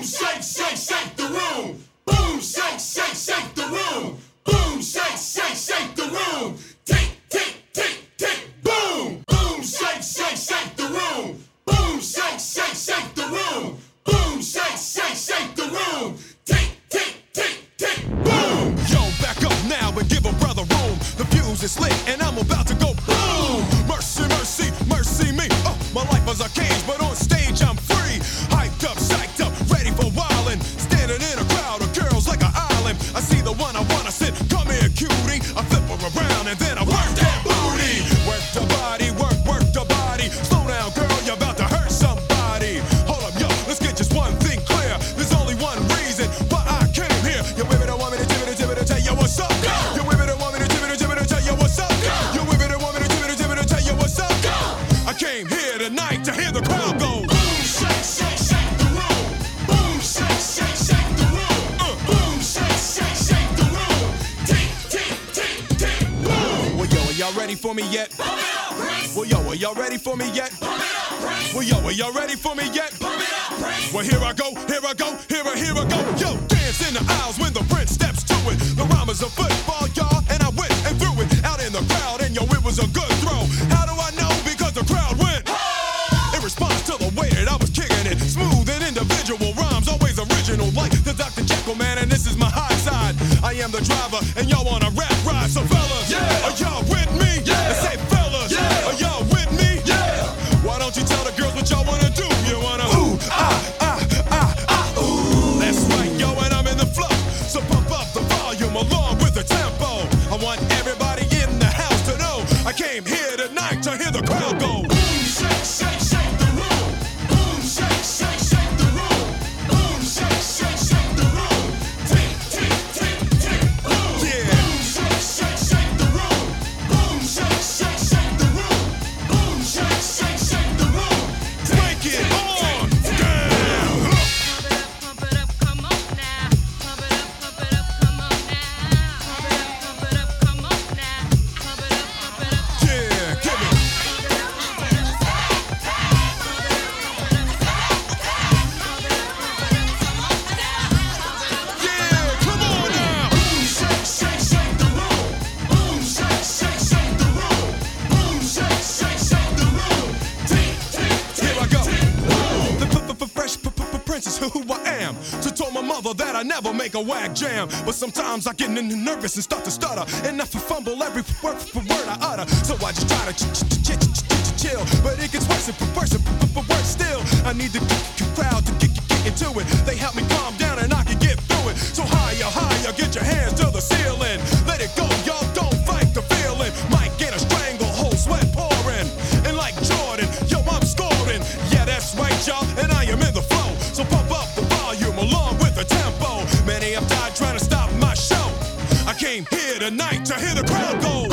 Boom, shake, shake, shake the room. Boom, shake, shake, shake the room. Boom, shake, shake, shake the room. Tick, tick, tick, tick, boom. Boom, shake, shake, shake the room. Boom, shake, shake, shake the room. Boom, shake, shake, shake the room. Tick, tick, tick, tick, boom. Yo, back up now and give a brother room. The fuse is lit and I'm about to go boom. Mercy, mercy, mercy me. Uh, my life was a cage, but on stage. me yet? Well, yo, are y'all ready for me yet? Well, yo, are y'all ready for me yet? Well, here I go, here I go, here I, here I go. Yo, dance in the aisles when the prince steps to it. The rhyme is a foot. tell the girls what y'all wanna do. I never make a whack jam. But sometimes I get nervous and start to stutter. And I fumble every word for word I utter. So I just try to chill. But it gets worse and worse and worse still. I need the crowd to get, get into it. They help me calm down and I can get through it. So higher, higher, get your hands to the ceiling. Let it go, y'all. I've died trying to stop my show. I came here tonight to hear the crowd go.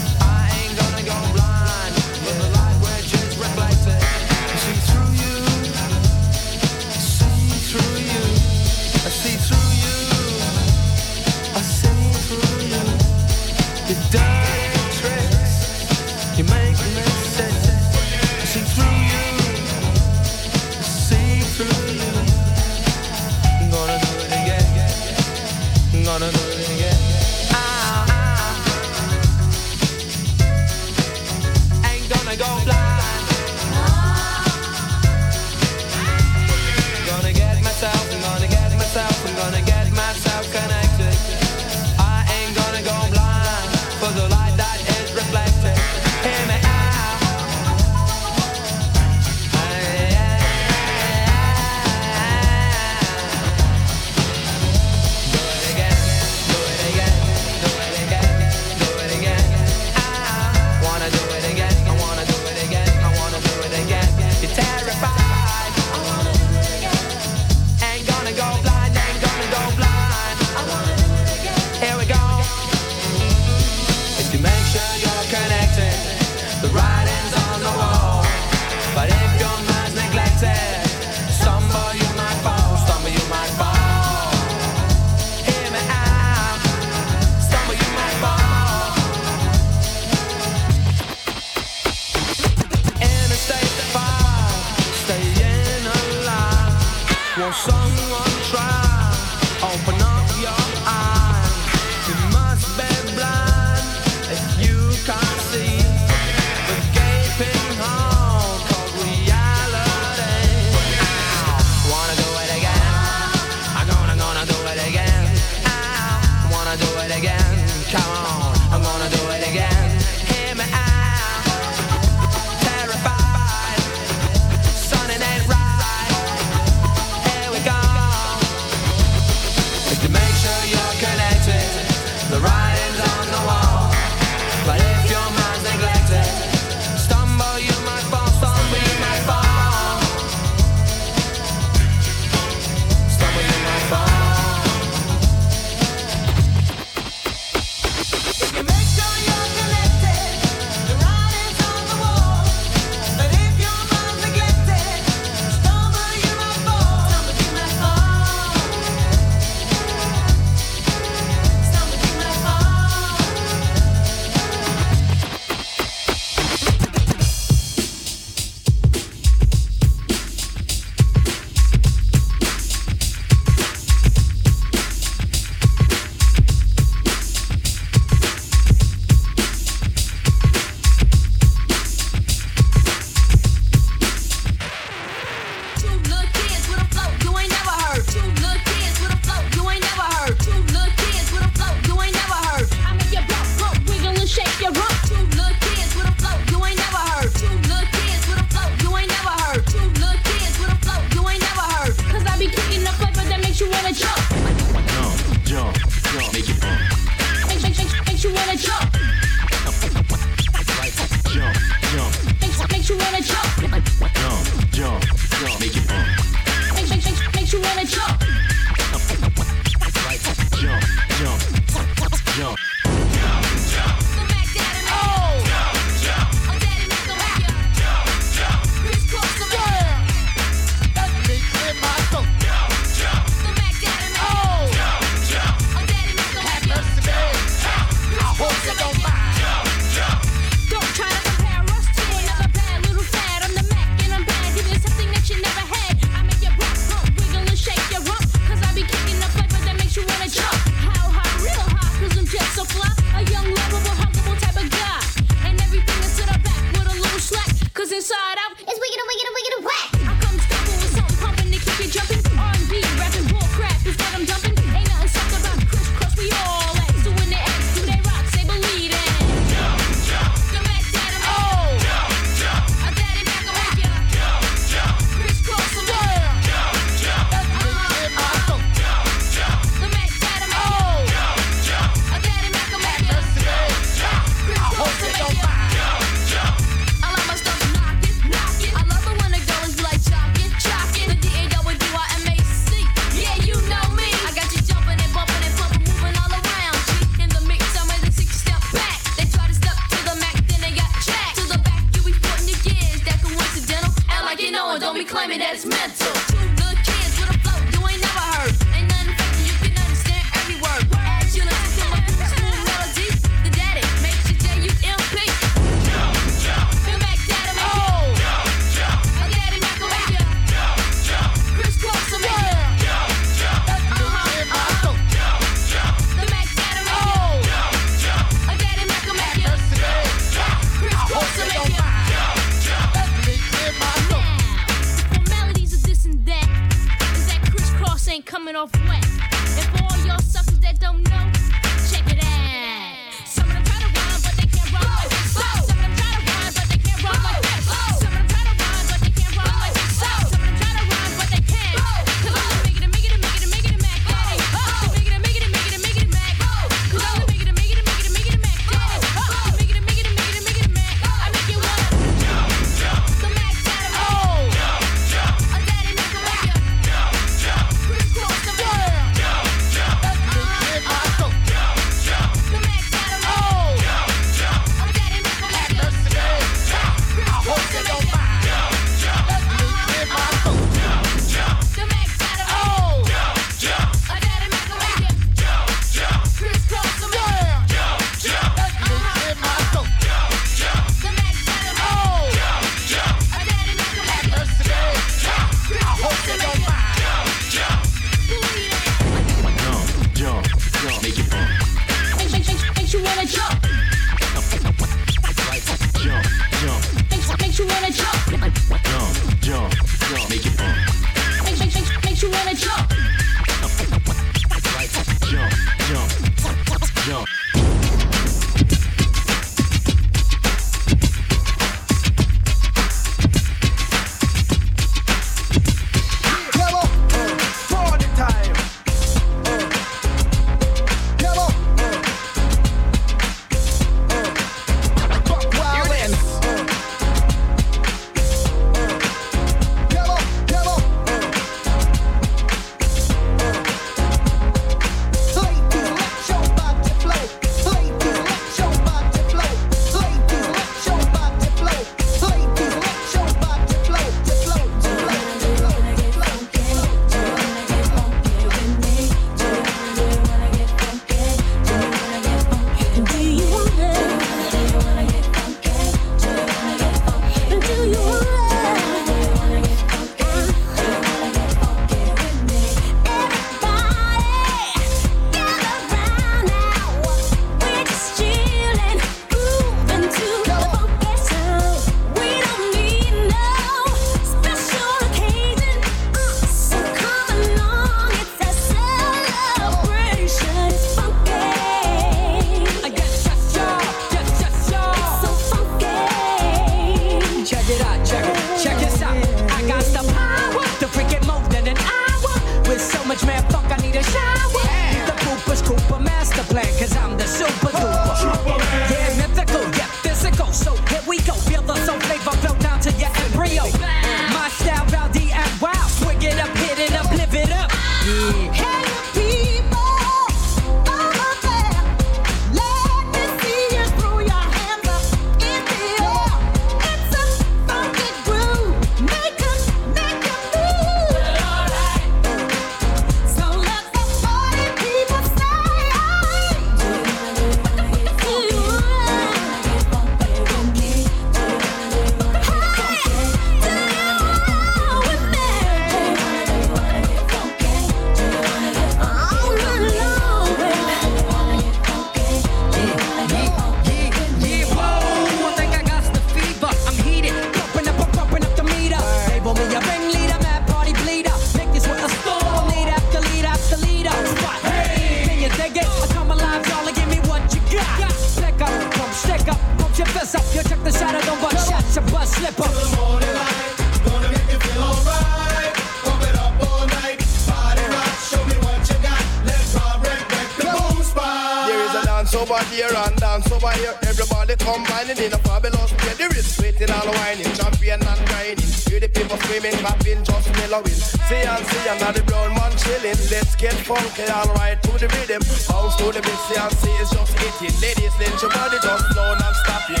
rock it all right to the rhythm. Bounce to the beat, see, I see it's just hitting. Ladies, let your body just flow and stop it.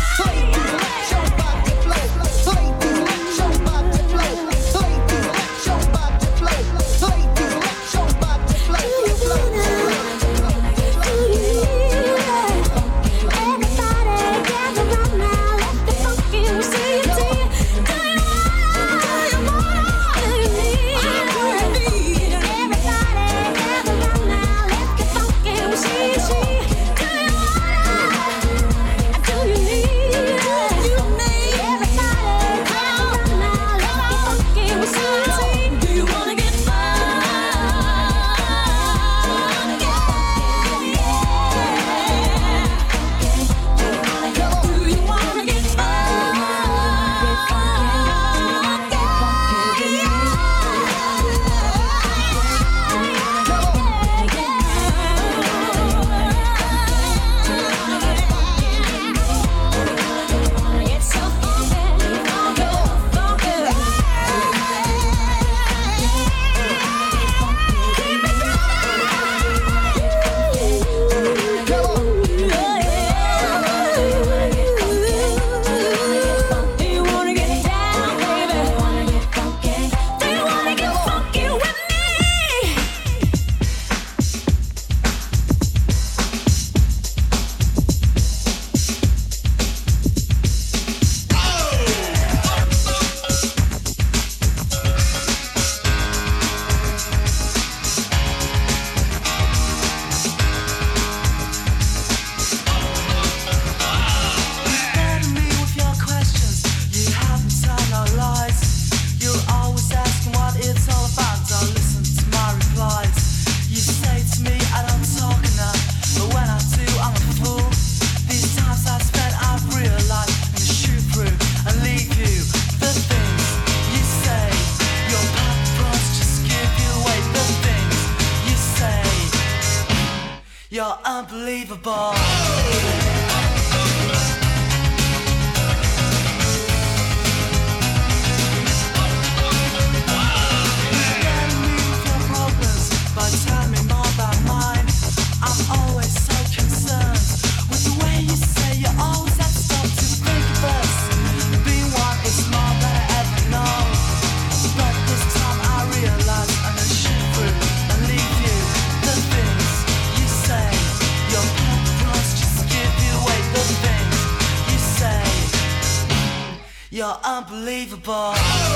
Jump back, unbelievable.